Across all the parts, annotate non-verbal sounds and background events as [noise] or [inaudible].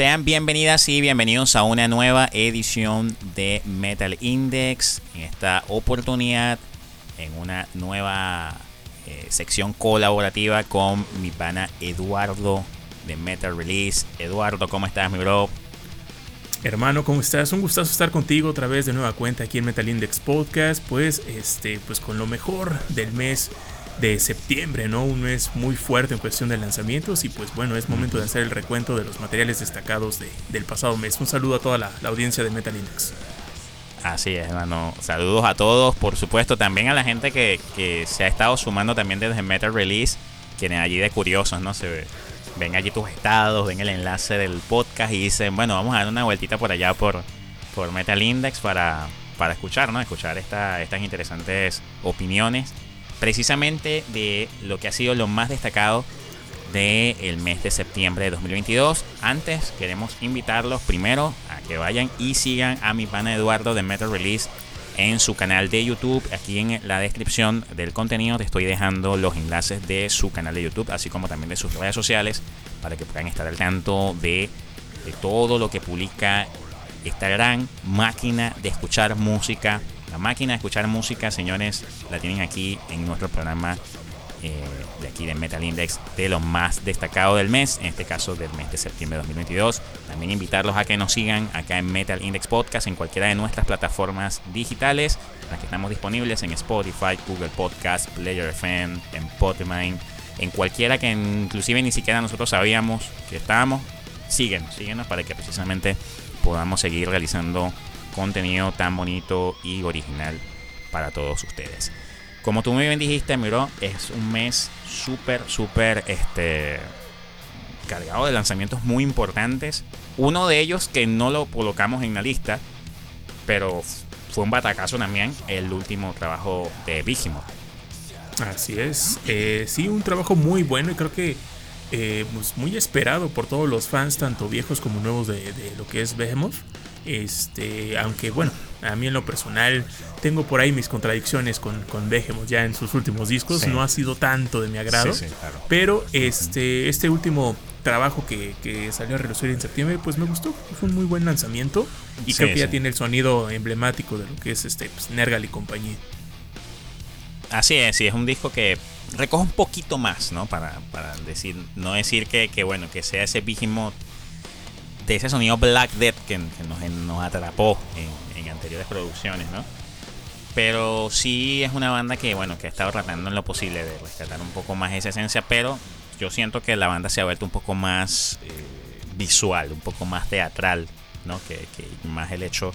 Sean bienvenidas y bienvenidos a una nueva edición de Metal Index. En esta oportunidad, en una nueva eh, sección colaborativa con mi pana Eduardo de Metal Release. Eduardo, ¿cómo estás, mi bro? Hermano, ¿cómo estás? Un gustazo estar contigo otra vez de nueva cuenta aquí en Metal Index Podcast. Pues, este, pues con lo mejor del mes de septiembre, ¿no? Un mes muy fuerte en cuestión de lanzamientos y pues bueno, es momento de hacer el recuento de los materiales destacados del pasado mes. Un saludo a toda la, audiencia de Metal Index. Así es, hermano. Saludos a todos, por supuesto, también a la gente que, se ha estado sumando también desde Metal Release, quienes allí de curiosos, ¿no? Se ven allí tus estados, ven el enlace del podcast y dicen, bueno, vamos a dar una vueltita por allá por, por Metal Index para, para escuchar, ¿no? Escuchar esta, estas interesantes opiniones precisamente de lo que ha sido lo más destacado del mes de septiembre de 2022. Antes queremos invitarlos primero a que vayan y sigan a mi pana Eduardo de Metal Release en su canal de YouTube. Aquí en la descripción del contenido te estoy dejando los enlaces de su canal de YouTube, así como también de sus redes sociales, para que puedan estar al tanto de, de todo lo que publica esta gran máquina de escuchar música la máquina de escuchar música, señores, la tienen aquí en nuestro programa eh, de aquí de Metal Index de lo más destacado del mes, en este caso del mes de septiembre de 2022. También invitarlos a que nos sigan acá en Metal Index Podcast en cualquiera de nuestras plataformas digitales, las que estamos disponibles en Spotify, Google Podcast, Player FM, en Podmine, en cualquiera que inclusive ni siquiera nosotros sabíamos que estábamos. Síguenos, síguenos para que precisamente podamos seguir realizando contenido tan bonito y original para todos ustedes. Como tú muy bien dijiste, Miro, es un mes súper, súper este, cargado de lanzamientos muy importantes. Uno de ellos que no lo colocamos en la lista, pero fue un batacazo también, el último trabajo de Vigimo. Así es, eh, sí, un trabajo muy bueno y creo que eh, pues muy esperado por todos los fans, tanto viejos como nuevos de, lo que es Behemoth. Este, aunque bueno, a mí en lo personal tengo por ahí mis contradicciones con, con ya en sus últimos discos. No ha sido tanto de mi agrado. Pero este, este último trabajo que, salió a relucir en septiembre, pues me gustó. Fue un muy buen lanzamiento. Y creo que ya tiene el sonido emblemático de lo que es este pues, Nergal y compañía. Así es, sí, es un disco que recoge un poquito más, ¿no? Para, decir, no decir que, que bueno, que sea ese Behemoth de ese sonido Black Death que, nos, atrapó en, anteriores producciones, ¿no? Pero sí es una banda que, bueno, que ha estado tratando en lo posible de rescatar un poco más esa esencia, pero yo siento que la banda se ha vuelto un poco más eh, visual, un poco más teatral, ¿no? Que, más el hecho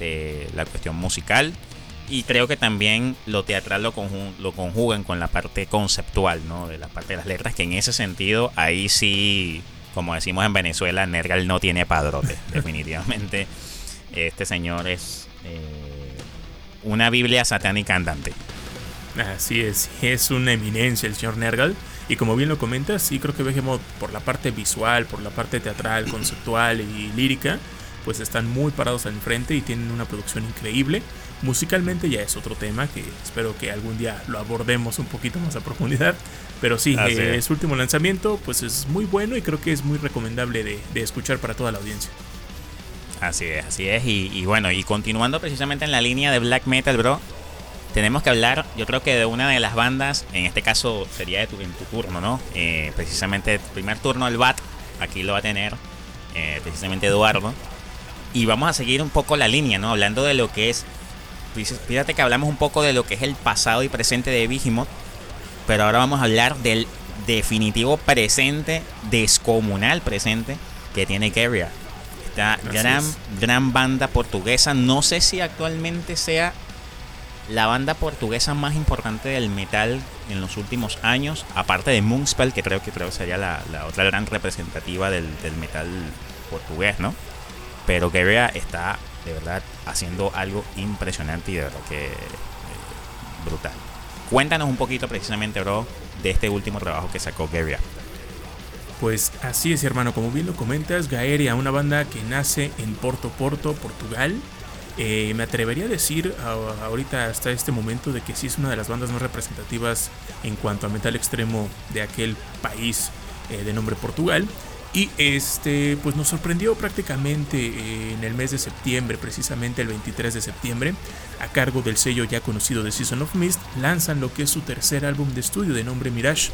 de la cuestión musical. Y creo que también lo teatral lo, lo conjugan con la parte conceptual, ¿no? De la parte de las letras, que en ese sentido ahí sí como decimos en Venezuela, Nergal no tiene padrote. [laughs] Definitivamente, este señor es eh, una Biblia satánica andante. Así es, es una eminencia el señor Nergal. Y como bien lo comentas, sí creo que Behemoth por la parte visual, por la parte teatral, [clears throat] conceptual y lírica, pues están muy parados al frente y tienen una producción increíble. Musicalmente ya es otro tema que espero que algún día lo abordemos un poquito más a profundidad. Pero sí, eh, su último lanzamiento pues es muy bueno y creo que es muy recomendable de, escuchar para toda la audiencia. Así es, así es. Y, bueno, y continuando precisamente en la línea de black metal, bro, tenemos que hablar, yo creo que de una de las bandas, en este caso sería de tu, en tu turno, ¿no? Eh, precisamente primer turno, el BAT, aquí lo va a tener eh, precisamente Eduardo. Y vamos a seguir un poco la línea, ¿no? Hablando de lo que es Fíjate que hablamos un poco de lo que es el pasado y presente de Vigimoth, pero ahora vamos a hablar del definitivo presente, descomunal presente que tiene Guerrilla. Esta gran, gran banda portuguesa. No sé si actualmente sea la banda portuguesa más importante del metal en los últimos años, aparte de Moonspell, que creo que creo sería la, otra gran representativa del, del metal portugués, ¿no? Pero Guerrilla está de verdad haciendo algo impresionante y de verdad que eh, brutal. Cuéntanos un poquito precisamente, bro, de este último trabajo que sacó Gaia. Pues así es, hermano, como bien lo comentas, Gaeria, una banda que nace en Porto Porto, Portugal. Eh, me atrevería a decir ahorita hasta este momento de que sí es una de las bandas más representativas en cuanto a metal extremo de aquel país eh, de nombre Portugal. Y este, pues nos sorprendió prácticamente en el mes de septiembre, precisamente el 23 de septiembre, a cargo del sello ya conocido de Season of Mist, lanzan lo que es su tercer álbum de estudio de nombre Mirage.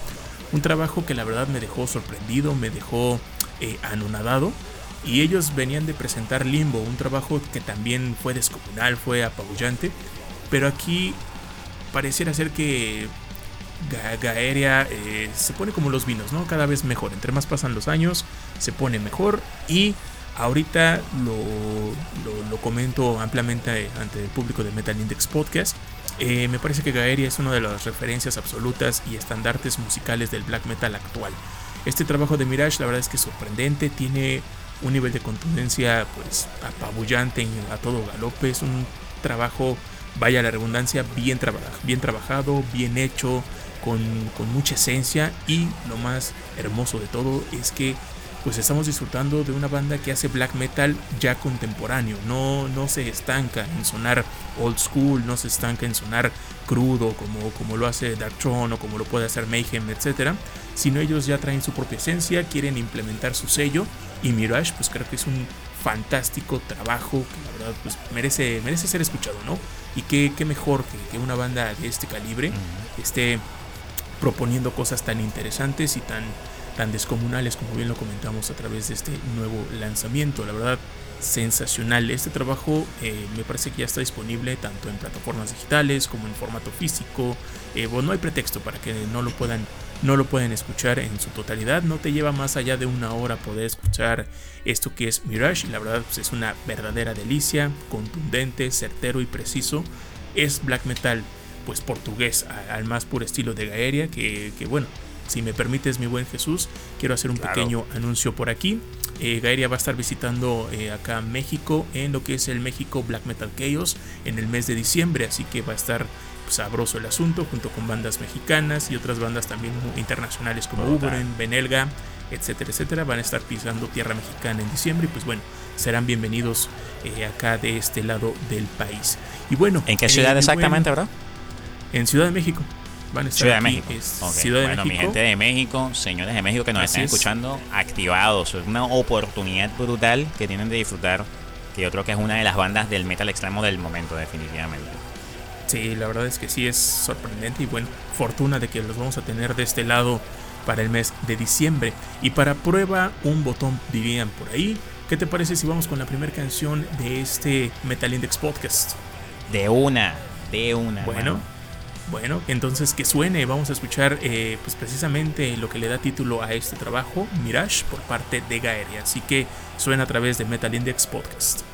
Un trabajo que la verdad me dejó sorprendido, me dejó eh, anonadado. Y ellos venían de presentar Limbo, un trabajo que también fue descomunal, fue apabullante. Pero aquí pareciera ser que Gaeria eh, se pone como los vinos, ¿no? Cada vez mejor. Entre más pasan los años, se pone mejor. Y ahorita lo, comento ampliamente ante el público de Metal Index Podcast. Eh, me parece que Gaeria es una de las referencias absolutas y estandartes musicales del black metal actual. Este trabajo de Mirage, la verdad es que es sorprendente, tiene un nivel de contundencia pues apabullante a todo galope, es un trabajo, vaya la redundancia, bien, bien trabajado, bien hecho, con, mucha esencia y lo más hermoso de todo es que pues estamos disfrutando de una banda que hace black metal ya contemporáneo, no, no se estanca en sonar old school, no se estanca en sonar crudo como, como lo hace Darkthrone o como lo puede hacer Mayhem, etc. Sino ellos ya traen su propia esencia, quieren implementar su sello y Mirage pues creo que es un fantástico trabajo que la verdad pues merece, merece ser escuchado, ¿no? Y qué, qué mejor que, una banda de este calibre esté proponiendo cosas tan interesantes y tan, tan descomunales como bien lo comentamos a través de este nuevo lanzamiento. La verdad, sensacional. Este trabajo eh, me parece que ya está disponible tanto en plataformas digitales como en formato físico. Eh, bueno, no hay pretexto para que no lo puedan no lo escuchar en su totalidad. No te lleva más allá de una hora poder escuchar esto que es Mirage. La verdad pues, es una verdadera delicia, contundente, certero y preciso. Es black metal pues portugués al más puro estilo de Gaeria, que, bueno, si me permites mi buen Jesús, quiero hacer un pequeño anuncio por aquí. Eh, Gaeria va a estar visitando eh, acá México en lo que es el México Black Metal Chaos en el mes de diciembre, así que va a estar sabroso el asunto junto con bandas mexicanas y otras bandas también internacionales como Ubren, Benelga, etcétera, etcétera. Van a estar pisando tierra mexicana en diciembre y pues bueno, serán bienvenidos eh, acá de este lado del país. Y bueno, ¿en qué ciudad exactamente, verdad? En Ciudad de México. Van a estar Ciudad de México. Ciudad de bueno, mi gente de México, señores de México que nos están escuchando, activados. Es una oportunidad brutal que tienen de disfrutar. Que yo creo que es una de las bandas del metal extremo del momento, definitivamente. Sí, la verdad es que sí es sorprendente y bueno, fortuna de que los vamos a tener de este lado para el mes de diciembre. Y para prueba, un botón dirían por ahí. ¿Qué te parece si vamos con la primera canción de este Metal Index Podcast? De una, de una. Bueno. Bueno, entonces que suene, vamos a escuchar eh, pues precisamente lo que le da título a este trabajo, Mirage, por parte de Gaeria. Así que suena a través de Metal Index Podcast.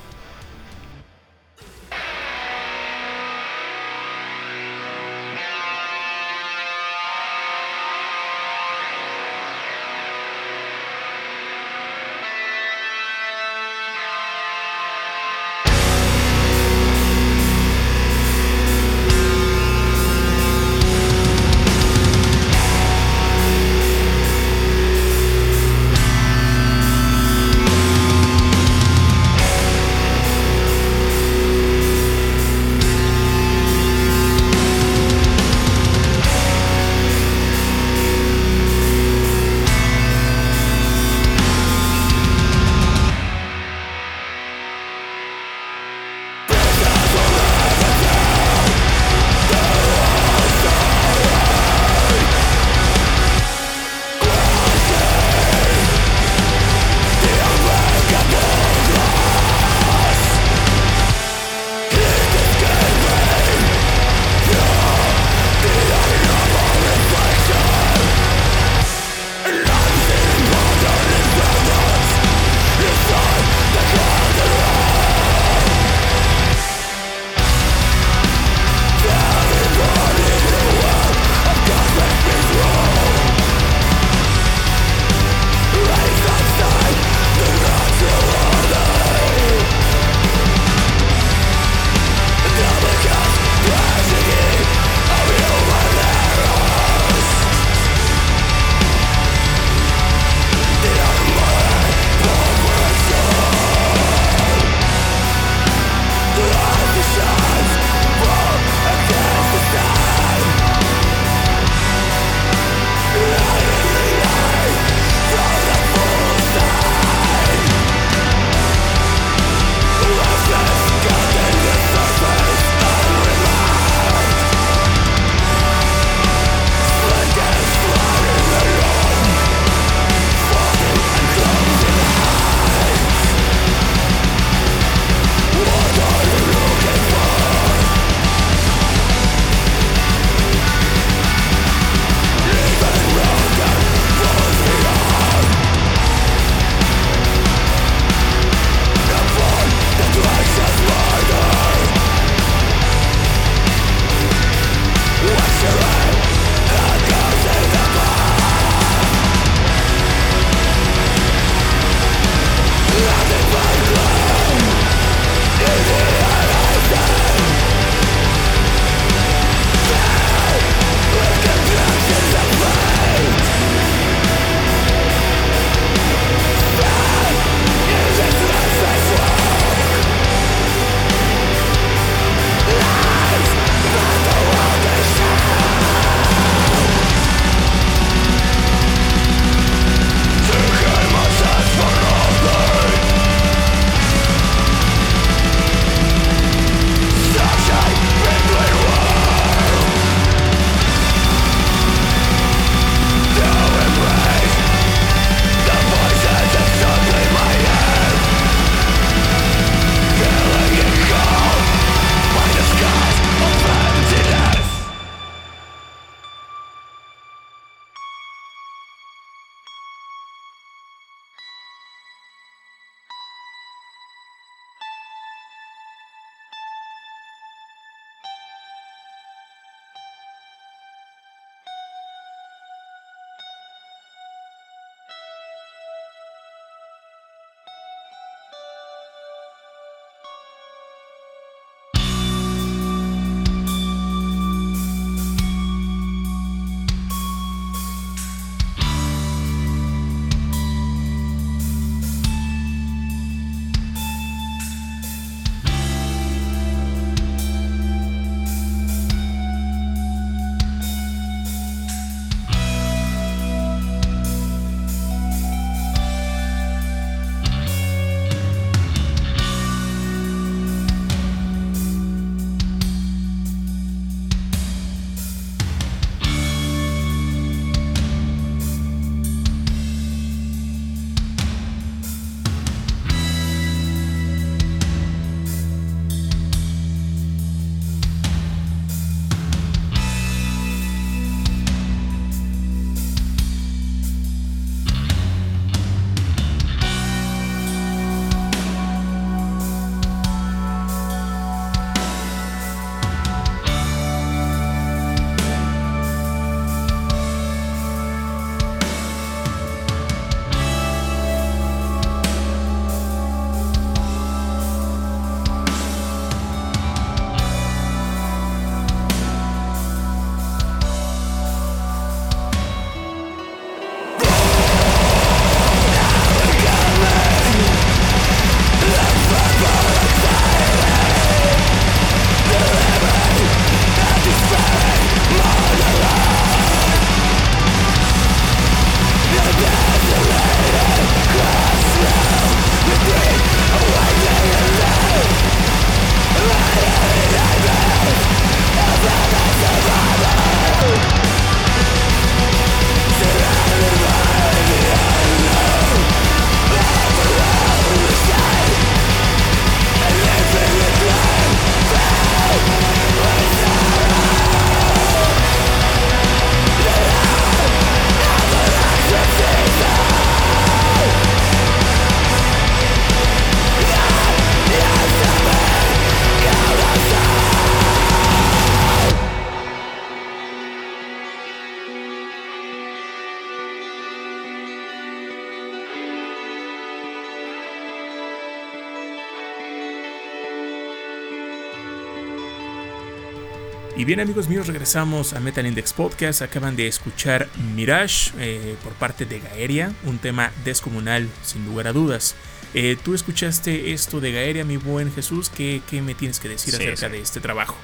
Y bien amigos míos, regresamos a Metal Index Podcast. Acaban de escuchar Mirage eh, por parte de Gaeria, un tema descomunal sin lugar a dudas. Eh, Tú escuchaste esto de Gaeria, mi buen Jesús. ¿Qué, qué me tienes que decir acerca de este trabajo?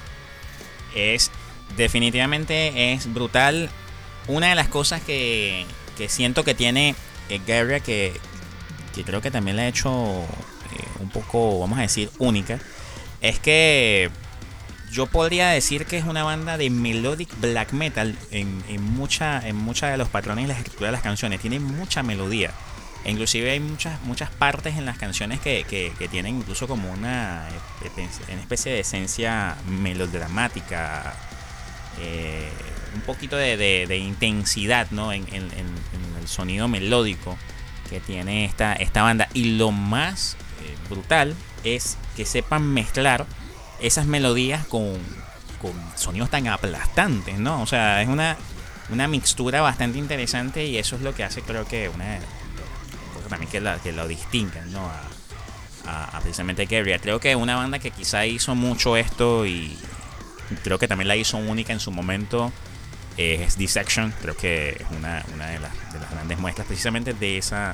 Es definitivamente es brutal. Una de las cosas que, que siento que tiene eh, Gaeria que, que creo que también la ha hecho un poco, vamos a decir, única, es que yo podría decir que es una banda de melodic black metal en, en mucha en muchos de los patrones y la escritura de las canciones. Tiene mucha melodía. Inclusive hay muchas, muchas partes en las canciones que, que, tienen incluso como una, especie de esencia melodramática, eh, un poquito de, intensidad ¿no? En, en, el sonido melódico que tiene esta, esta banda. Y lo más eh, brutal es que sepan mezclar esas melodías con, con sonidos tan aplastantes, ¿no? O sea, es una, una mixtura bastante interesante y eso es lo que hace creo que una cosa también que, la, que lo distinguen, ¿no? A, precisamente Gabriel. Creo que una banda que quizá hizo mucho esto y creo que también la hizo única en su momento es Dissection. Creo que es una, una de las grandes muestras precisamente de esa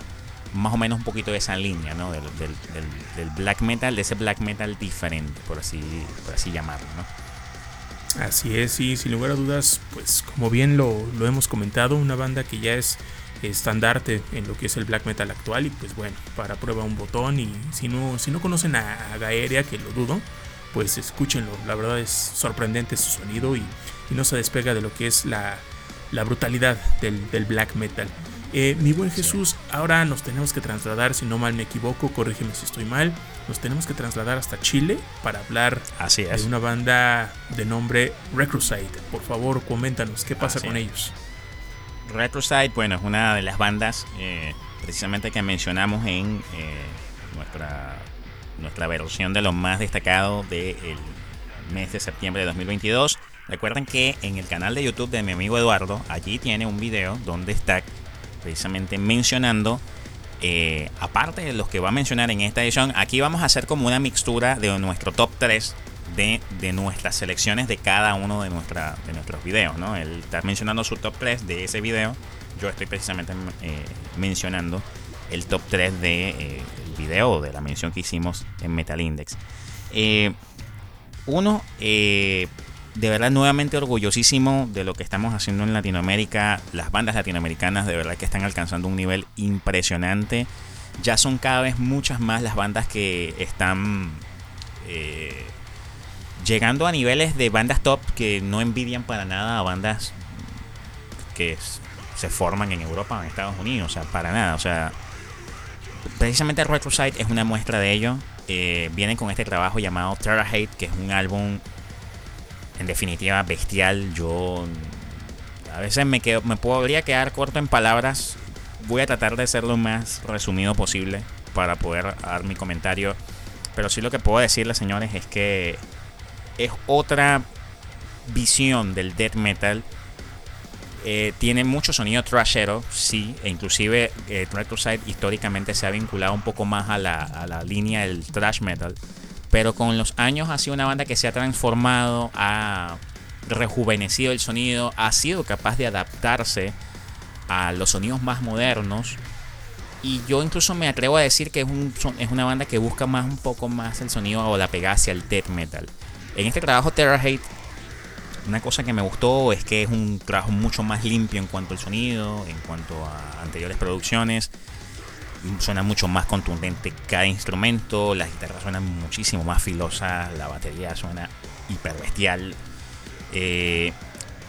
más o menos un poquito de esa línea, ¿no? Del, del, black metal, de ese black metal diferente, por así, por así llamarlo, ¿no? Así es, y sin lugar a dudas, pues como bien lo, lo hemos comentado, una banda que ya es estandarte en lo que es el black metal actual y pues bueno, para prueba un botón y si no, si no conocen a, Gaeria, que lo dudo, pues escúchenlo, la verdad es sorprendente su sonido y, y no se despega de lo que es la, la brutalidad del, del black metal. Eh, mi buen Jesús, ahora nos tenemos que trasladar, si no mal me equivoco, corrígeme si estoy mal, nos tenemos que trasladar hasta Chile para hablar Así de una banda de nombre Recrusite. Por favor, coméntanos, ¿qué pasa con ellos? Recrusite, bueno, es una de las bandas eh, precisamente que mencionamos en eh, nuestra, nuestra versión de lo más destacado del mes de septiembre de 2022. Recuerden que en el canal de YouTube de mi amigo Eduardo, allí tiene un video donde está precisamente mencionando, eh, aparte de los que va a mencionar en esta edición, aquí vamos a hacer como una mixtura de nuestro top 3 de, de nuestras selecciones de cada uno de, nuestra, de nuestros videos. ¿no? Él está mencionando su top 3 de ese video. Yo estoy precisamente eh, mencionando el top 3 del de, eh, video de la mención que hicimos en Metal Index. uno, de verdad nuevamente orgullosísimo de lo que estamos haciendo en Latinoamérica. Las bandas latinoamericanas de verdad que están alcanzando un nivel impresionante. Ya son cada vez muchas más las bandas que están eh, llegando a niveles de bandas top que no envidian para nada a bandas que se forman en Europa o en Estados Unidos. O sea, para nada. O sea, precisamente Retrosite es una muestra de ello. Eh, vienen con este trabajo llamado Terra Hate, que es un álbum en definitiva bestial. Yo a veces me, me podría quedar corto en palabras. Voy a tratar de ser lo más resumido posible para poder dar mi comentario. Pero sí lo que puedo decirles, señores, es que es otra visión del death metal. Eh, tiene mucho sonido trashero, sí, e inclusive eh, Side históricamente se ha vinculado un poco más a la, a la línea del thrash metal. Pero con los años ha sido una banda que se ha transformado, ha rejuvenecido el sonido, ha sido capaz de adaptarse a los sonidos más modernos. Y yo incluso me atrevo a decir que es, un, es una banda que busca más un poco más el sonido o la pegada hacia el death metal. En este trabajo Terra Hate, una cosa que me gustó es que es un trabajo mucho más limpio en cuanto al sonido, en cuanto a anteriores producciones suena mucho más contundente cada instrumento, las guitarras suenan muchísimo más filosas, la batería suena hiper bestial. Eh,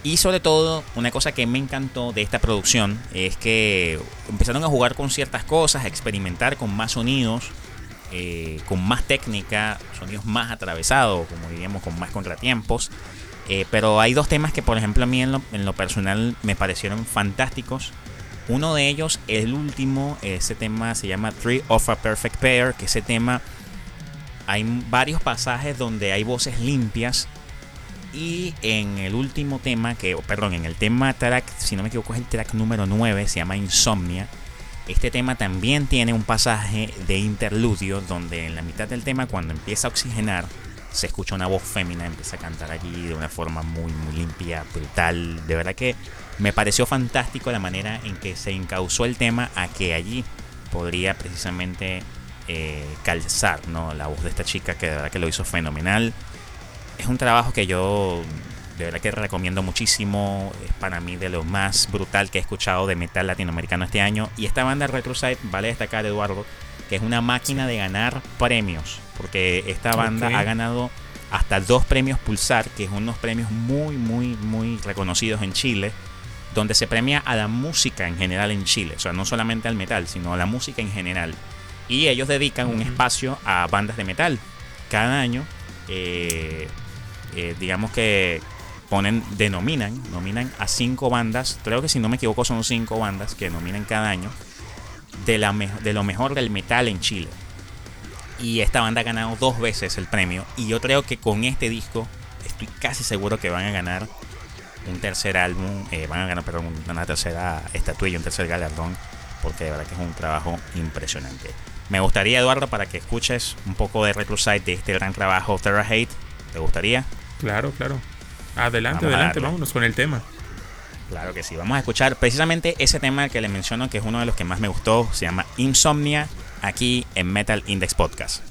y sobre todo, una cosa que me encantó de esta producción es que empezaron a jugar con ciertas cosas, a experimentar con más sonidos, eh, con más técnica, sonidos más atravesados, como diríamos, con más contratiempos. Eh, pero hay dos temas que, por ejemplo, a mí en lo personal me parecieron fantásticos. Uno de ellos, el último, ese tema se llama Three of a Perfect Pair, que ese tema hay varios pasajes donde hay voces limpias. Y en el último tema, que, perdón, en el tema track, si no me equivoco, es el track número 9, se llama Insomnia. Este tema también tiene un pasaje de interludio donde en la mitad del tema, cuando empieza a oxigenar, se escucha una voz femenina, empieza a cantar allí de una forma muy, muy limpia, brutal. De verdad que me pareció fantástico la manera en que se encauzó el tema a que allí podría precisamente eh, calzar ¿no? la voz de esta chica que de verdad que lo hizo fenomenal. Es un trabajo que yo de verdad que recomiendo muchísimo. Es para mí de lo más brutal que he escuchado de metal latinoamericano este año. Y esta banda Retroside, vale destacar, Eduardo, que es una máquina de ganar premios. Porque esta banda ha ganado hasta dos premios Pulsar, que es unos premios muy, muy, muy reconocidos en Chile. Donde se premia a la música en general en Chile. O sea, no solamente al metal, sino a la música en general. Y ellos dedican un espacio a bandas de metal. Cada año, eh, eh, digamos que ponen, denominan, nominan a cinco bandas, creo que si no me equivoco son cinco bandas que nominan cada año de, la de lo mejor del metal en Chile. Y esta banda ha ganado dos veces el premio. Y yo creo que con este disco estoy casi seguro que van a ganar un tercer álbum, eh, van a ganar, perdón, una tercera estatuilla, un tercer galardón, porque de verdad que es un trabajo impresionante. Me gustaría, Eduardo, para que escuches un poco de Reclusite de este gran trabajo, Terra Hate. ¿Te gustaría? Claro, claro. Adelante, adelante, vámonos con el tema. Claro que sí, vamos a escuchar precisamente ese tema que le menciono que es uno de los que más me gustó, se llama Insomnia, aquí en Metal Index Podcast.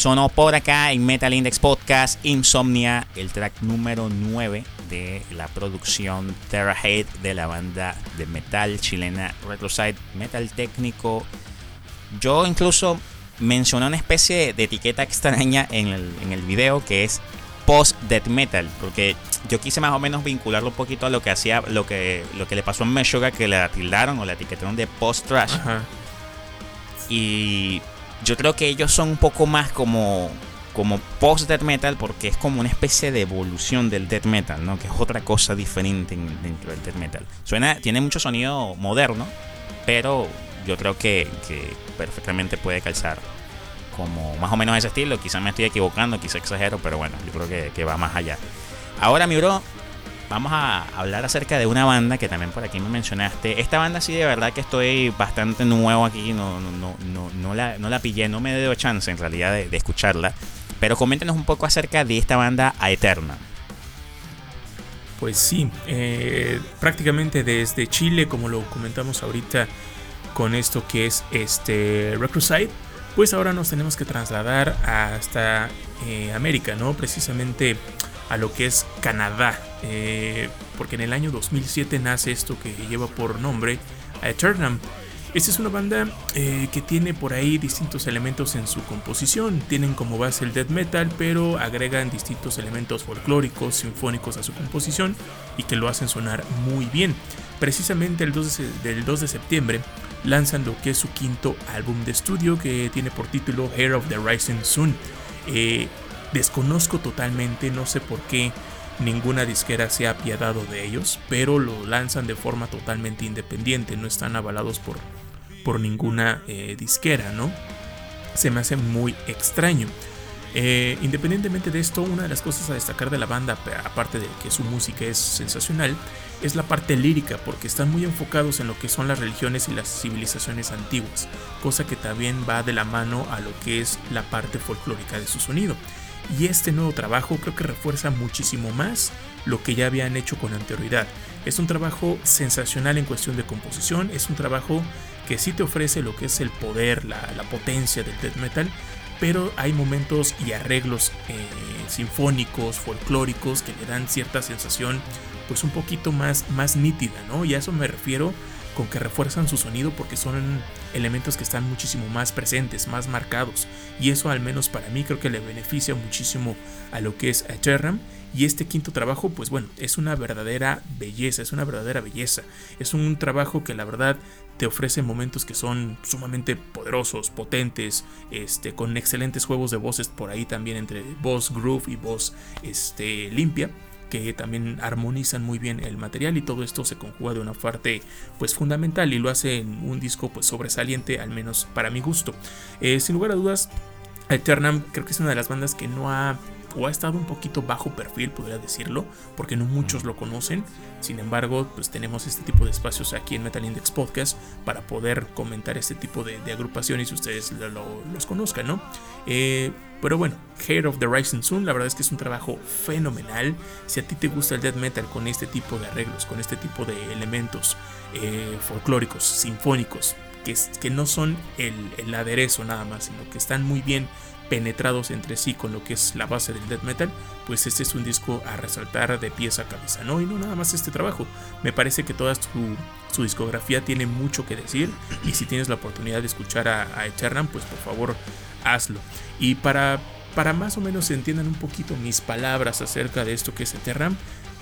Sonó por acá en Metal Index Podcast Insomnia, el track número 9 de la producción Terra Hate de la banda de metal chilena Retroside Metal Técnico. Yo incluso mencioné una especie de etiqueta extraña en el, en el video que es post death metal, porque yo quise más o menos vincularlo un poquito a lo que hacía, lo que, lo que le pasó a Meshuggah, que le tildaron o la etiquetaron de post trash. Y yo creo que ellos son un poco más como como post death metal porque es como una especie de evolución del death metal, ¿no? Que es otra cosa diferente dentro del death metal. Suena, tiene mucho sonido moderno, pero yo creo que, que perfectamente puede calzar como más o menos ese estilo. Quizás me estoy equivocando, quizás exagero, pero bueno, yo creo que, que va más allá. Ahora, mi bro, vamos a hablar acerca de una banda que también por aquí me mencionaste. Esta banda sí de verdad que estoy bastante nuevo aquí, no, no, no, no, la, no la pillé, no me dio chance en realidad de, escucharla. Pero coméntenos un poco acerca de esta banda Aeterna. Pues sí, eh, prácticamente desde Chile, como lo comentamos ahorita con esto que es este Recrucide, pues ahora nos tenemos que trasladar hasta eh, América, ¿no? Precisamente a lo que es Canadá, eh, porque en el año 2007 nace esto que lleva por nombre Eternam. Esta es una banda eh, que tiene por ahí distintos elementos en su composición. Tienen como base el death metal, pero agregan distintos elementos folclóricos, sinfónicos a su composición y que lo hacen sonar muy bien. Precisamente el 2 de, del 2 de septiembre lanzan lo que es su quinto álbum de estudio que tiene por título Hair of the Rising Sun. Eh, desconozco totalmente, no sé por qué ninguna disquera se ha apiadado de ellos, pero lo lanzan de forma totalmente independiente, no están avalados por, por ninguna eh, disquera, ¿no? Se me hace muy extraño. Eh, independientemente de esto, una de las cosas a destacar de la banda, aparte de que su música es sensacional, es la parte lírica, porque están muy enfocados en lo que son las religiones y las civilizaciones antiguas, cosa que también va de la mano a lo que es la parte folclórica de su sonido. Y este nuevo trabajo creo que refuerza muchísimo más lo que ya habían hecho con anterioridad. Es un trabajo sensacional en cuestión de composición, es un trabajo que sí te ofrece lo que es el poder, la, potencia del death metal, pero hay momentos y arreglos eh, sinfónicos, folclóricos que le dan cierta sensación pues un poquito más, más nítida, ¿no? Y a eso me refiero con que refuerzan su sonido porque son elementos que están muchísimo más presentes, más marcados. Y eso al menos para mí creo que le beneficia muchísimo a lo que es Eterram. Y este quinto trabajo, pues bueno, es una verdadera belleza, es una verdadera belleza. Es un trabajo que la verdad te ofrece momentos que son sumamente poderosos, potentes, este, con excelentes juegos de voces por ahí también entre voz groove y voz este, limpia que también armonizan muy bien el material y todo esto se conjuga de una parte pues fundamental y lo hace en un disco pues sobresaliente al menos para mi gusto. Eh, sin lugar a dudas, Eternam creo que es una de las bandas que no ha o ha estado un poquito bajo perfil, podría decirlo, porque no muchos lo conocen. Sin embargo, pues tenemos este tipo de espacios aquí en Metal Index Podcast para poder comentar este tipo de, agrupaciones y ustedes los conozcan, ¿no? Eh, pero bueno, Hair of the Rising Sun, la verdad es que es un trabajo fenomenal. Si a ti te gusta el death metal con este tipo de arreglos, con este tipo de elementos eh, folclóricos, sinfónicos, que, que no son el, el aderezo nada más, sino que están muy bien penetrados entre sí con lo que es la base del death metal, pues este es un disco a resaltar de pieza a cabeza, ¿no? Y no nada más este trabajo. Me parece que toda su, discografía tiene mucho que decir y si tienes la oportunidad de escuchar a, a Eternam, pues por favor hazlo. Y para, para más o menos entiendan un poquito mis palabras acerca de esto que es Eternam,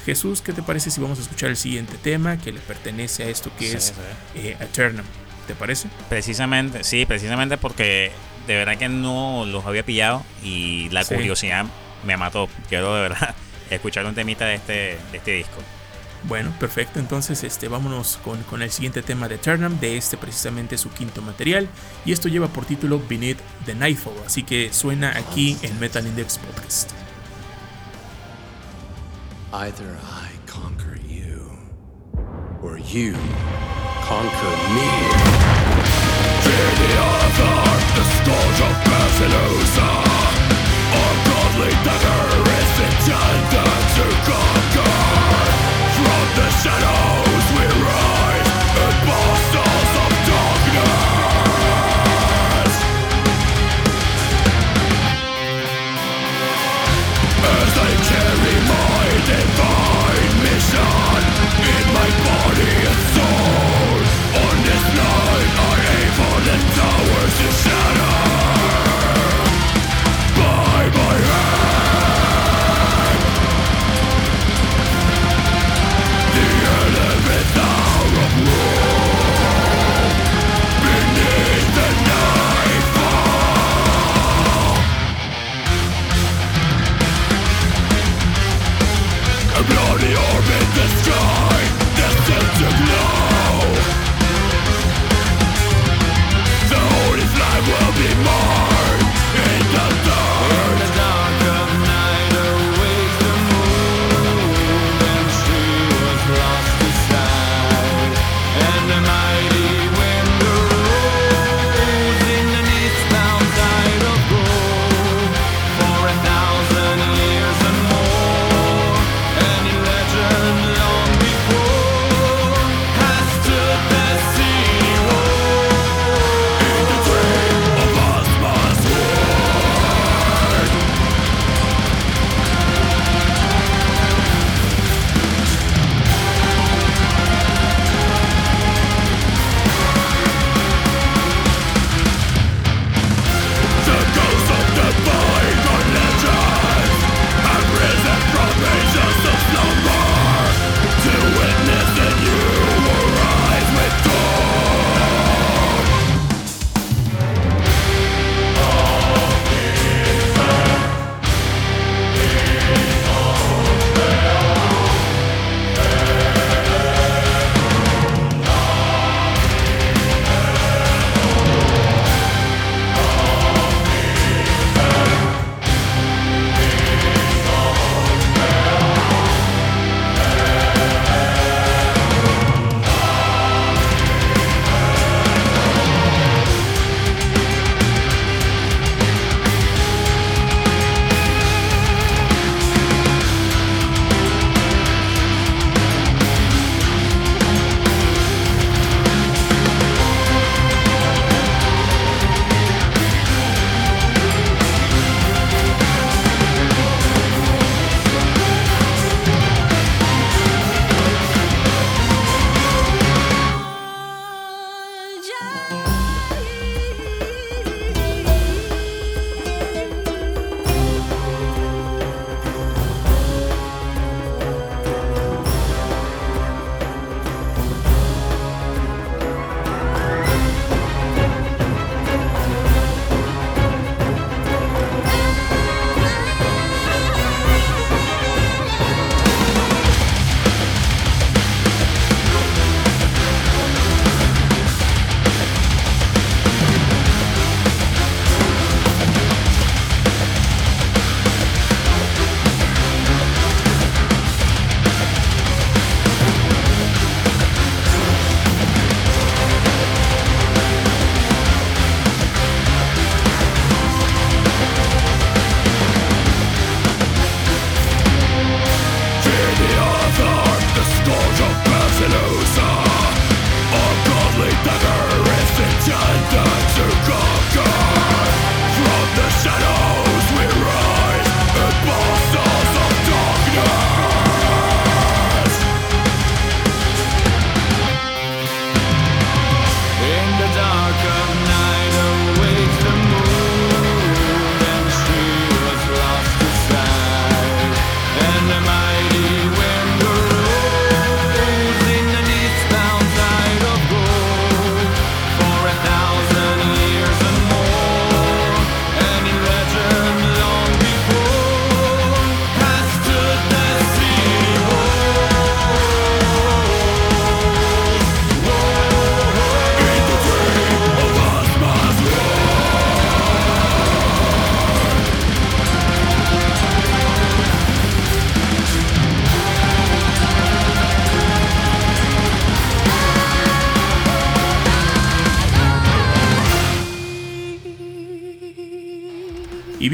Jesús, ¿qué te parece si vamos a escuchar el siguiente tema que le pertenece a esto que es eh, Eternam? ¿Te parece? Precisamente, sí, precisamente porque de verdad que no los había pillado y la curiosidad me mató. Quiero de verdad [laughs] escuchar un temita de este, de este disco. Bueno, perfecto. Entonces, este, vámonos con, con el siguiente tema de Eternam, de este precisamente su quinto material. Y esto lleva por título Beneath the Nightfall. Así que suena aquí en Metal Index Podcast. Either I conquer you. Conquer me. Fear the author, the scourge of Basilusa Our godly dagger is intended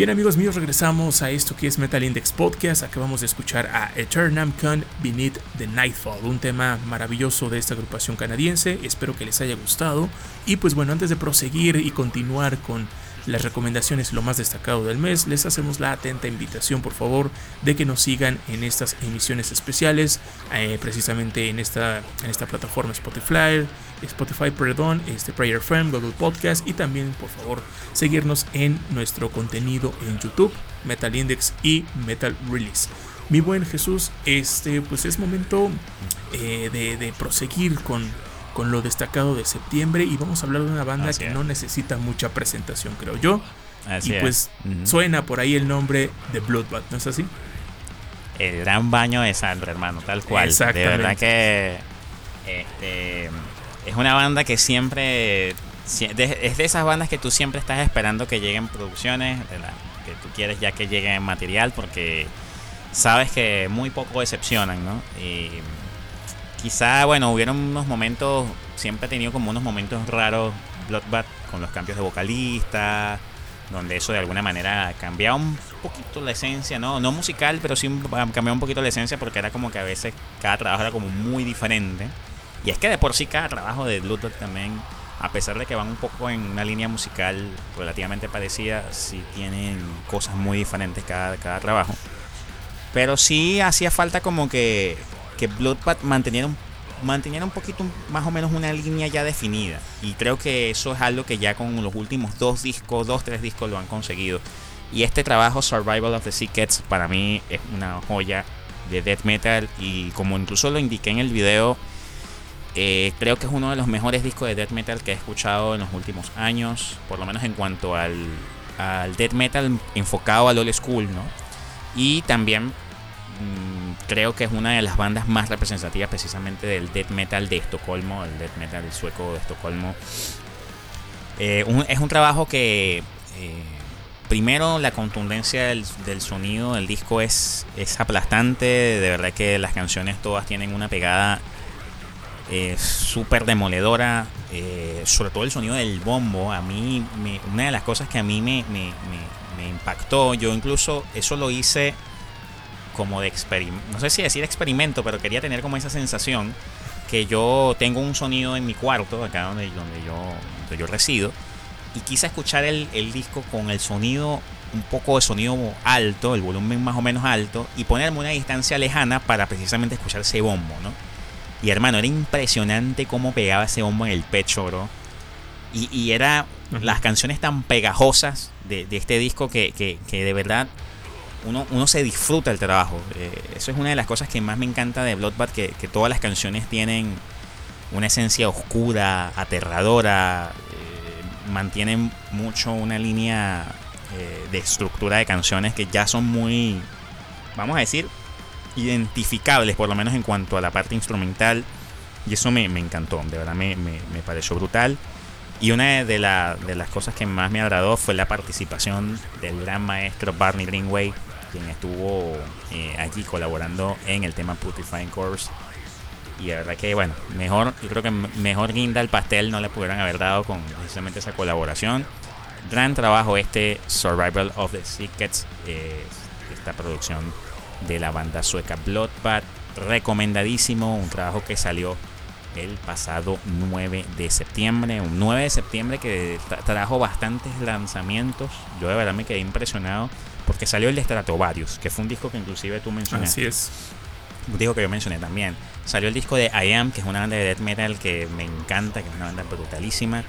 bien amigos míos, regresamos a esto que es Metal Index Podcast. Acabamos de escuchar a Eternam Con Beneath the Nightfall, un tema maravilloso de esta agrupación canadiense. Espero que les haya gustado. Y pues bueno, antes de proseguir y continuar con las recomendaciones lo más destacado del mes, les hacemos la atenta invitación por favor de que nos sigan en estas emisiones especiales, eh, precisamente en esta, en esta plataforma Spotify, Spotify, perdón, este Prayer Firm, Google Podcast y también por favor seguirnos en nuestro contenido en YouTube, Metal Index y Metal Release. Mi buen Jesús, este pues es momento eh, de proseguir con con lo destacado de septiembre y vamos a hablar de una banda que no necesita mucha presentación, creo yo. y pues suena por ahí el nombre de Bloodbath, ¿no es así? El gran baño de sangre, hermano, tal cual. De verdad que este, es una banda que siempre es de esas bandas que tú siempre estás esperando que lleguen producciones, que tú quieres ya que lleguen material porque sabes que muy poco decepcionan, ¿no? Y quizá, bueno, hubieron unos momentos, siempre ha tenido como unos momentos raros Bloodbath con los cambios de vocalista, donde eso de alguna manera cambiaba un poquito la esencia, ¿no? No musical, pero sí cambiaba un poquito la esencia porque era como que a veces cada trabajo era como muy diferente. Y es que de por sí cada trabajo de Bloodbath también, a pesar de que van un poco en una línea musical relativamente parecida, sí tienen cosas muy diferentes cada, cada trabajo. Pero sí hacía falta como que, que Bloodbath manteniera un mantenían un poquito más o menos una línea ya definida. Y creo que eso es algo que ya con los últimos dos discos, dos, tres discos lo han conseguido. Y este trabajo, Survival of the Sea para mí es una joya de death metal. Y como incluso lo indiqué en el video, eh, creo que es uno de los mejores discos de death metal que he escuchado en los últimos años. Por lo menos en cuanto al, al death metal enfocado al old school, ¿no? Y también creo que es una de las bandas más representativas precisamente del death metal de Estocolmo, el death metal sueco de Estocolmo. Eh, es un trabajo que eh, primero la contundencia del, sonido del disco es, es aplastante, de verdad que las canciones todas tienen una pegada eh, súper demoledora, sobre todo el sonido del bombo, a mí una de las cosas que a mí me, me impactó, yo incluso eso lo hice como de experimento, no sé si decir experimento, pero quería tener como esa sensación que yo tengo un sonido en mi cuarto, acá donde, donde, yo, donde yo resido, y quise escuchar el, el, disco con el sonido, un poco de sonido alto, el volumen más o menos alto, y ponerme una distancia lejana para precisamente escuchar ese bombo, ¿no? Y hermano, era impresionante cómo pegaba ese bombo en el pecho, bro. Y, y era las canciones tan pegajosas de, de este disco que, que, que de verdad uno, se disfruta el trabajo. Eh, eso es una de las cosas que más me encanta de Bloodbath, que, que todas las canciones tienen una esencia oscura, aterradora, eh, mantienen mucho una línea eh, de estructura de canciones que ya son muy, vamos a decir, identificables, por lo menos en cuanto a la parte instrumental. Y eso me, encantó, de verdad me, me, me pareció brutal. Y una de, la, de, las cosas que más me agradó fue la participación del gran maestro Barney Greenway quien estuvo eh, aquí colaborando en el tema Putrefying Course. Y la verdad que, bueno, mejor, yo creo que mejor guinda al pastel no le pudieran haber dado con precisamente esa colaboración. Gran trabajo este Survival of the Secrets, eh, esta producción de la banda sueca Bloodbath. Recomendadísimo, un trabajo que salió el pasado 9 de septiembre. Un 9 de septiembre que trajo bastantes lanzamientos. Yo de verdad me quedé impresionado porque salió el de Stratovarius, que fue un disco que inclusive tú mencionaste. Así es. Un disco que yo mencioné también. Salió el disco de I Am, que es una banda de death metal que me encanta, que es una banda brutalísima.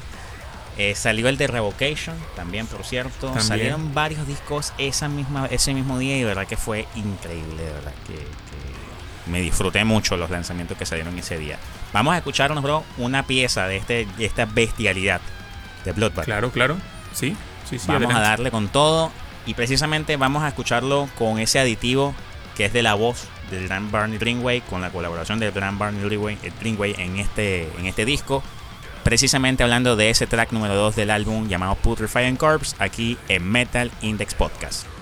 Eh, salió el de Revocation, también por cierto. Salieron varios discos esa misma, ese mismo día y de verdad que fue increíble, de verdad que, me disfruté mucho los lanzamientos que salieron ese día. Vamos a escucharnos, bro, una pieza de, este, de esta bestialidad de Bloodbath. Claro, claro. Sí, sí, sí. Vamos a darle con todo. Y precisamente vamos a escucharlo con ese aditivo que es de la voz del gran Barney Greenway, con la colaboración del gran Barney Greenway, en, este, en este disco. Precisamente hablando de ese track número 2 del álbum llamado Putrefying Corpse, aquí en Metal Index Podcast.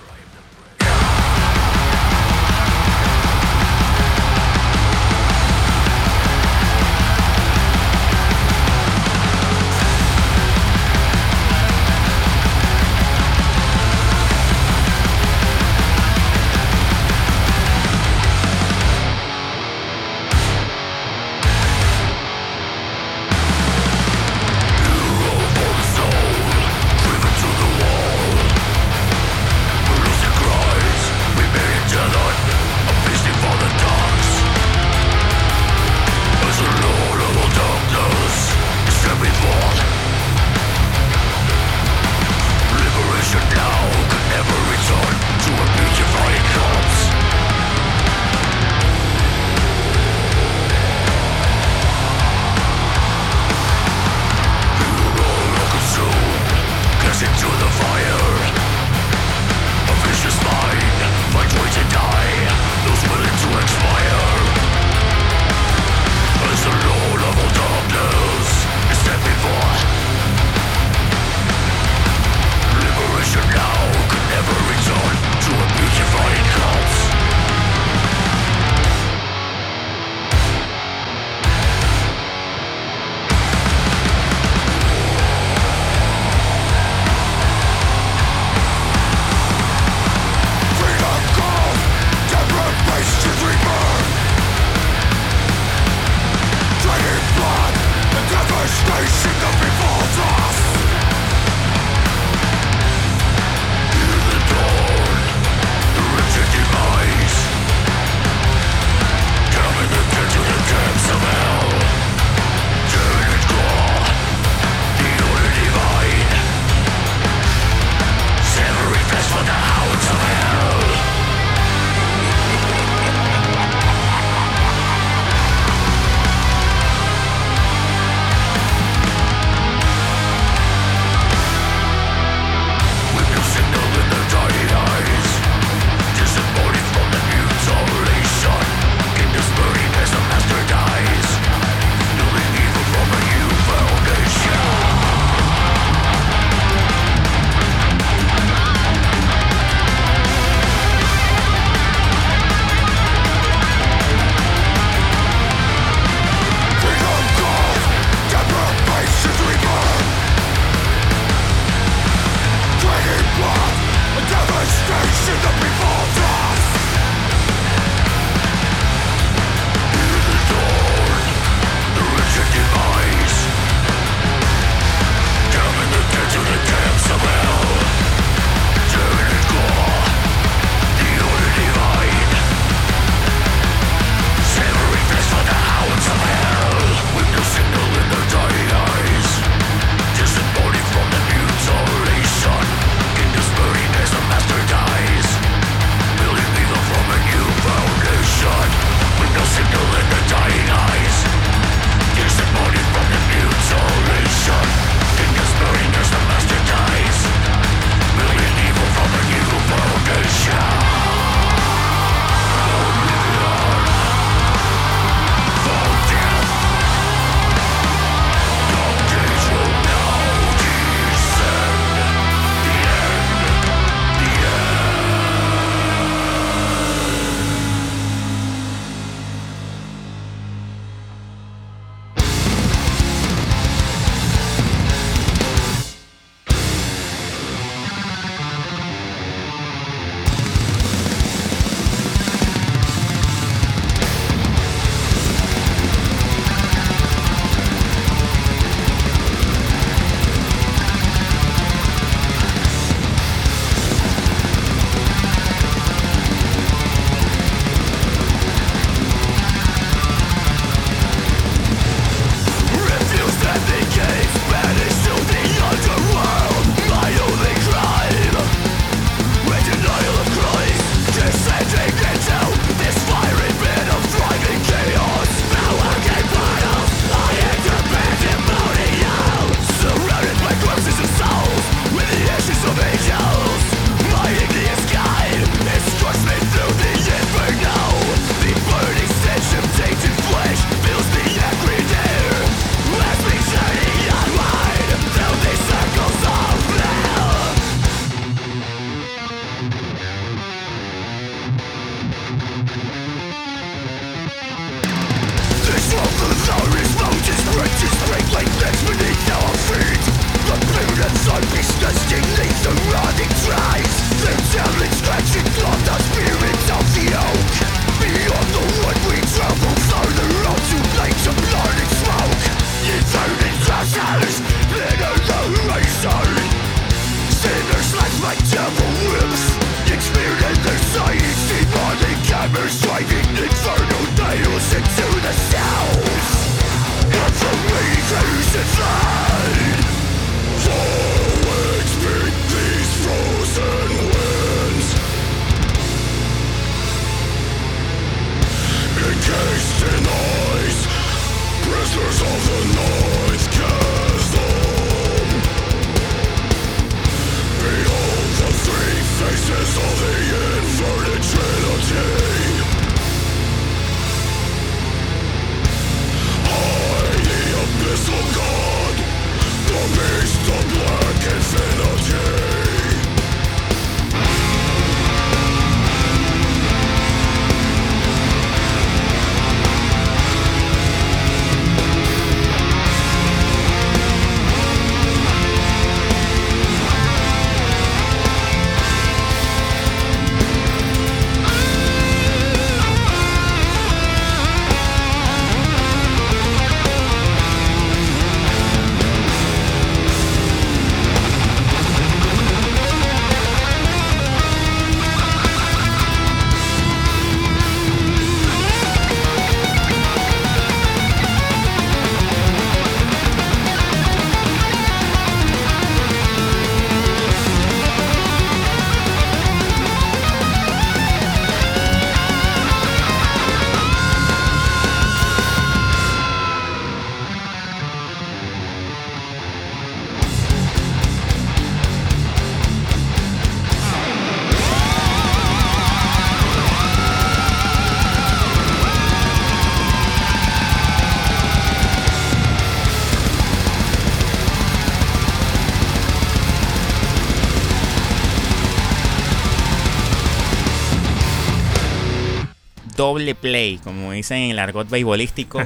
Doble play, como dicen en el argot beisbolístico.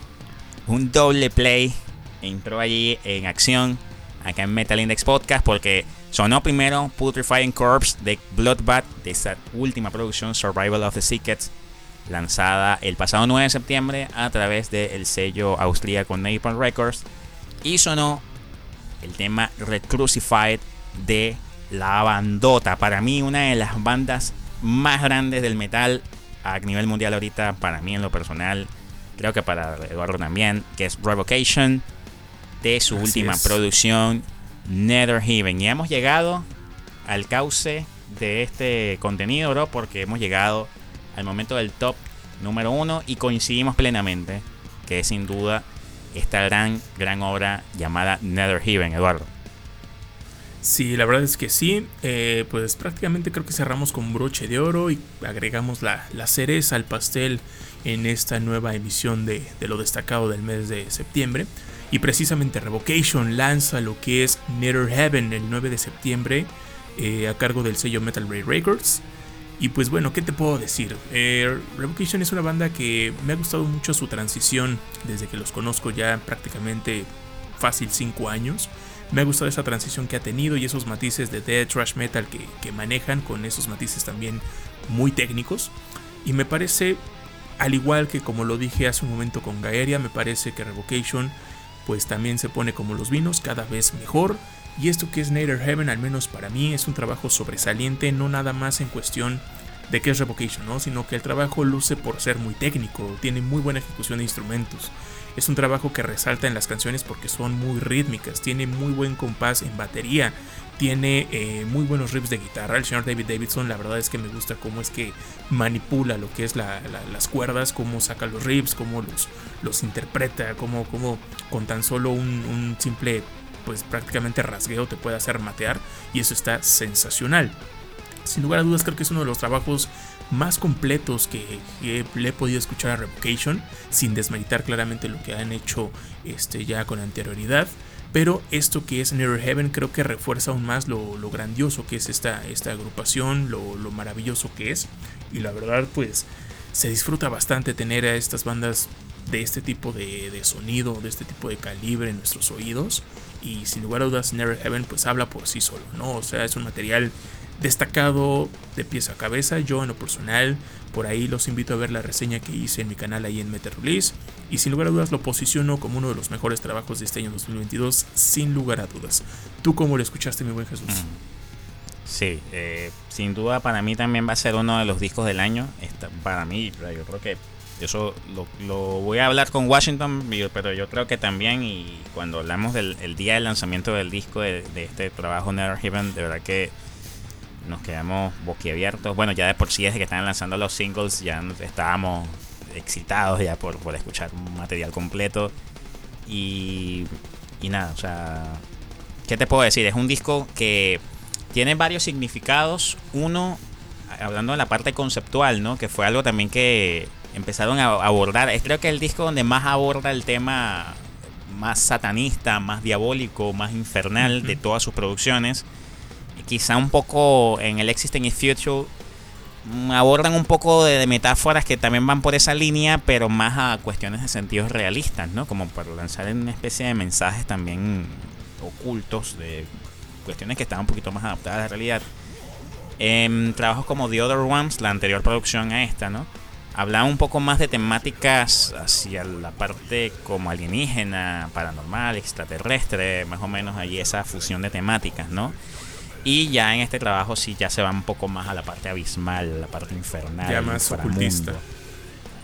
[laughs] un doble play entró allí en acción acá en Metal Index Podcast porque sonó primero Putrefying Corpse de Bloodbath de esa última producción Survival of the Sickets lanzada el pasado 9 de septiembre a través del sello austríaco Napalm Records y sonó el tema Red Crucified de la bandota para mí una de las bandas más grandes del metal a nivel mundial ahorita para mí en lo personal creo que para Eduardo también que es Revocation de su última producción, Nether Heaven. Y hemos llegado al cauce de este contenido, bro, porque hemos llegado al momento del top número uno y coincidimos plenamente que es sin duda esta gran, gran obra llamada Nether Heaven, Eduardo. Sí, la verdad es que sí. Eh, pues prácticamente creo que cerramos con broche de oro y agregamos la, la cereza al pastel en esta nueva emisión de, de, lo destacado del mes de septiembre. Y precisamente Revocation lanza lo que es Nether Heaven el 9 de septiembre eh, a cargo del sello Metal Ray Records. Y pues bueno, ¿qué te puedo decir? Eh, Revocation es una banda que me ha gustado mucho su transición desde que los conozco ya prácticamente fácil 5 años. Me ha gustado esa transición que ha tenido y esos matices de death trash metal que, que manejan con esos matices también muy técnicos. Y me parece, al igual que como lo dije hace un momento con Gaeria, me parece que Revocation pues también se pone como los vinos, cada vez mejor. Y esto que es Nether Heaven, al menos para mí, es un trabajo sobresaliente, no nada más en cuestión de qué es Revocation, ¿no? sino que el trabajo luce por ser muy técnico, tiene muy buena ejecución de instrumentos. Es un trabajo que resalta en las canciones porque son muy rítmicas, tiene muy buen compás en batería, tiene eh, muy buenos riffs de guitarra. El señor David Davidson, la verdad es que me gusta cómo es que manipula lo que es las cuerdas, cómo saca los riffs, cómo los, los interpreta, cómo, cómo con tan solo un, simple, pues prácticamente rasgueo te puede hacer matear. Y eso está sensacional. Sin lugar a dudas, creo que es uno de los trabajos más completos que, le he podido escuchar a Revocation, sin desmeritar claramente lo que han hecho este, ya con anterioridad. Pero esto que es Never Heaven creo que refuerza aún más lo, grandioso que es esta, esta agrupación, lo, maravilloso que es. Y la verdad, pues se disfruta bastante tener a estas bandas de este tipo de, sonido, de este tipo de calibre en nuestros oídos. Y sin lugar a dudas, Never Heaven pues habla por sí solo, ¿no? O sea, es un material destacado de pieza a cabeza. Yo en lo personal, por ahí los invito a ver la reseña que hice en mi canal ahí en Metal Release. Y sin lugar a dudas lo posiciono como uno de los mejores trabajos de este año 2022, sin lugar a dudas. ¿Tú cómo lo escuchaste, mi buen Jesús? Mm. Sí, eh, sin duda para mí también va a ser uno de los discos del año. para mí, yo creo que eso lo, voy a hablar con Washington, pero yo creo que también, y cuando hablamos del día del lanzamiento del disco de, de este trabajo Never Heaven, de verdad que nos quedamos boquiabiertos. Bueno, ya de por sí desde que están lanzando los singles ya estábamos excitados ya por, por escuchar un material completo. Y, y nada, o sea, ¿qué te puedo decir? Es un disco que tiene varios significados. Uno, hablando de la parte conceptual, ¿no? Que fue algo también que empezaron a abordar. Es creo que el disco donde más aborda el tema más satanista, más diabólico, más infernal de todas sus producciones quizá un poco en el Existing in Future mm, abordan un poco de, metáforas que también van por esa línea, pero más a cuestiones de sentidos realistas, ¿no? Como para lanzar una especie de mensajes también ocultos de cuestiones que estaban un poquito más adaptadas a la realidad. En trabajos como The Other Ones, la anterior producción a esta, ¿no? Hablaba un poco más de temáticas hacia la parte como alienígena, paranormal, extraterrestre, más o menos allí esa fusión de temáticas, ¿no? Y ya en este trabajo sí ya se va un poco más a la parte abismal, a la parte infernal. Ya más ocultista.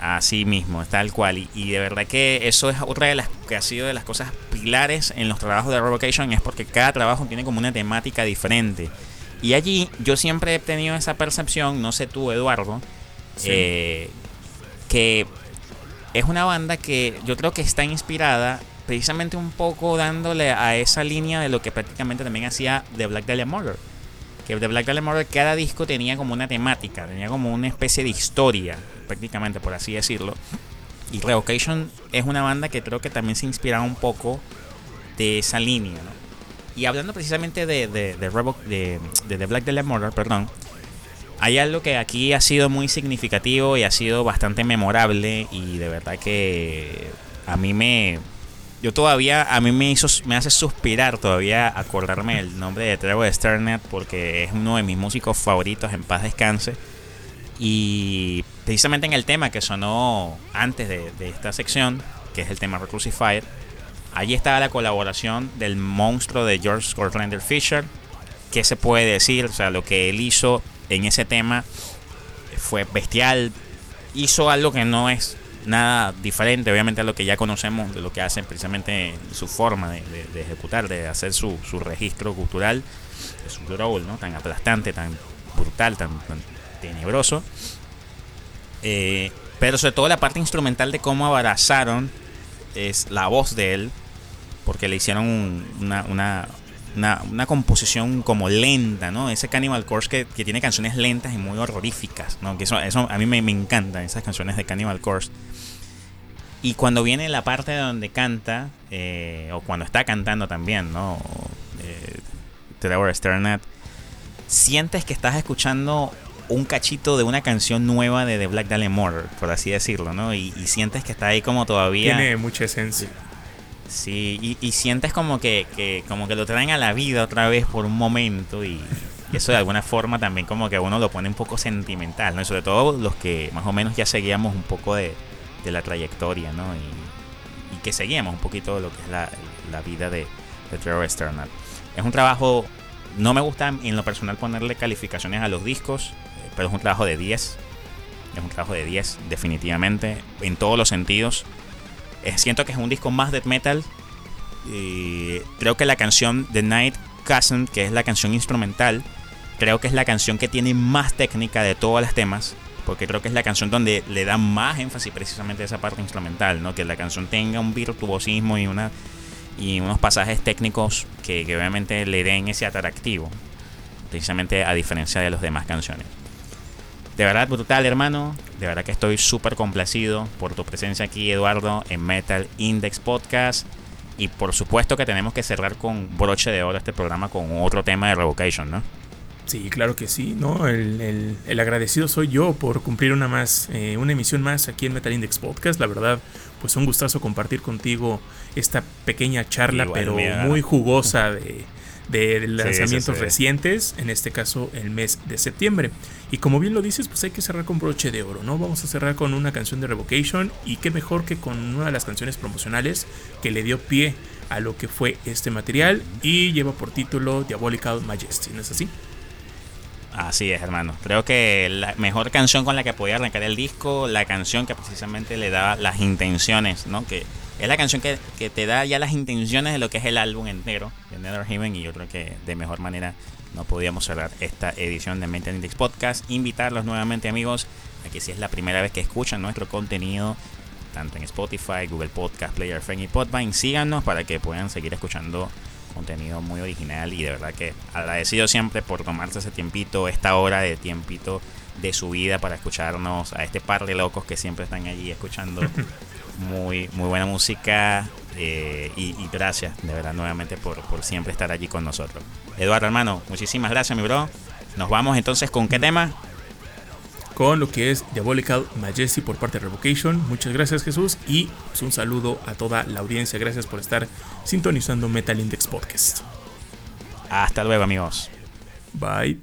Así mismo, tal cual. Y, de verdad que eso es otra de las que ha sido de las cosas pilares en los trabajos de Revocation, es porque cada trabajo tiene como una temática diferente. Y allí yo siempre he tenido esa percepción, no sé tú, Eduardo, eh, que es una banda que yo creo que está inspirada precisamente un poco dándole a esa línea de lo que prácticamente también hacía The Black Dahlia Murder. Que The Black Dahlia Murder cada disco tenía como una temática, tenía como una especie de historia, prácticamente por así decirlo. Y Revocation es una banda que creo que también se inspiraba un poco de esa línea, Y hablando precisamente de, de, de, The Black Dahlia Murder, perdón, hay algo que aquí ha sido muy significativo y ha sido bastante memorable y de verdad que a mí me yo todavía a mí me hizo me hace suspirar todavía acordarme el nombre de Trevor Sternett porque es uno de mis músicos favoritos en paz descanse. Y precisamente en el tema que sonó antes de, esta sección que es el tema Recrucified allí estaba la colaboración del monstruo de George Cortlander Fisher. Qué se puede decir o sea lo que él hizo en ese tema fue bestial. Hizo algo que no es nada diferente, obviamente, a lo que ya conocemos, de lo que hacen precisamente su forma de, ejecutar, de hacer su, registro cultural, su rol, ¿no? Tan aplastante, tan brutal, tan, tenebroso. Eh, pero sobre todo la parte instrumental de cómo abrazaron es la voz de él, porque le hicieron una, una, composición como lenta, ¿no? Ese Cannibal Corpse que, que, tiene canciones lentas y muy horroríficas, ¿no? Que eso a mí me, me encantan, esas canciones de Cannibal Corpse. Y cuando viene la parte donde canta, eh, o cuando está cantando también, ¿no? Eh, Trevor Sternat, sientes que estás escuchando un cachito de una canción nueva de The Black Dahlia Murder, por así decirlo, ¿no? Y, y, sientes que está ahí como todavía... Tiene mucha esencia. Sí, y, sientes como que, como que lo traen a la vida otra vez por un momento y eso de alguna forma también como que uno lo pone un poco sentimental, ¿no? Y sobre todo los que más o menos ya seguíamos un poco de, la trayectoria, ¿no? Y, que seguíamos un poquito lo que es la, vida de, de Trevor Sternal. Es un trabajo, no me gusta en lo personal ponerle calificaciones a los discos, eh, pero es un trabajo de 10. Es un trabajo de 10, definitivamente, en todos los sentidos. Eh, siento que es un disco más death metal. Creo que la canción The Night Cousin, que es la canción instrumental, creo que es la canción que tiene más técnica de todas las temas. Porque creo que es la canción donde le da más énfasis precisamente esa parte instrumental, ¿no? Que la canción tenga un virtuosismo y una y unos pasajes técnicos que, que obviamente le den ese atractivo. Precisamente a diferencia de las demás canciones. De verdad, brutal, hermano. De verdad que estoy súper complacido por tu presencia aquí, Eduardo, en Metal Index Podcast. Y por supuesto que tenemos que cerrar con broche de oro este programa con otro tema de Revocation, ¿no? Sí, claro que sí, ¿no? El, agradecido soy yo por cumplir una más, eh, una emisión más aquí en Metal Index Podcast. La verdad, pues un gustazo compartir contigo esta pequeña charla, pero muy jugosa de de lanzamientos recientes, en este caso el mes de septiembre. Y como bien lo dices, pues hay que cerrar con broche de oro, ¿no? Vamos a cerrar con una canción de Revocation y qué mejor que con una de las canciones promocionales que le dio pie a lo que fue este material y lleva por título Diabolical Majesty, ¿no es así? Así es, hermano. Creo que la mejor canción con la que podía arrancar el disco, la canción que precisamente le daba las intenciones, ¿no? Que es la canción que, te da ya las intenciones de lo que es el álbum entero de Nether Haven y yo creo que de mejor manera no podíamos cerrar esta edición de Mental Index Podcast. Invitarlos nuevamente amigos a que si es la primera vez que escuchan nuestro contenido, tanto en Spotify, Google Podcast, Player FM y Podvine, síganos para que puedan seguir escuchando contenido muy original y de verdad que agradecido siempre por tomarse ese tiempito, esta hora de tiempito de su vida para escucharnos a este par de locos que siempre están allí escuchando [laughs] muy, muy buena música eh, y, gracias de verdad nuevamente por, por siempre estar allí con nosotros. Eduardo hermano, muchísimas gracias mi bro. Nos vamos entonces con qué tema? Con lo que es Diabolical Majesty por parte de Revocation. Muchas gracias Jesús y pues, un saludo a toda la audiencia. Gracias por estar sintonizando Metal Index Podcast. Hasta luego amigos. Bye.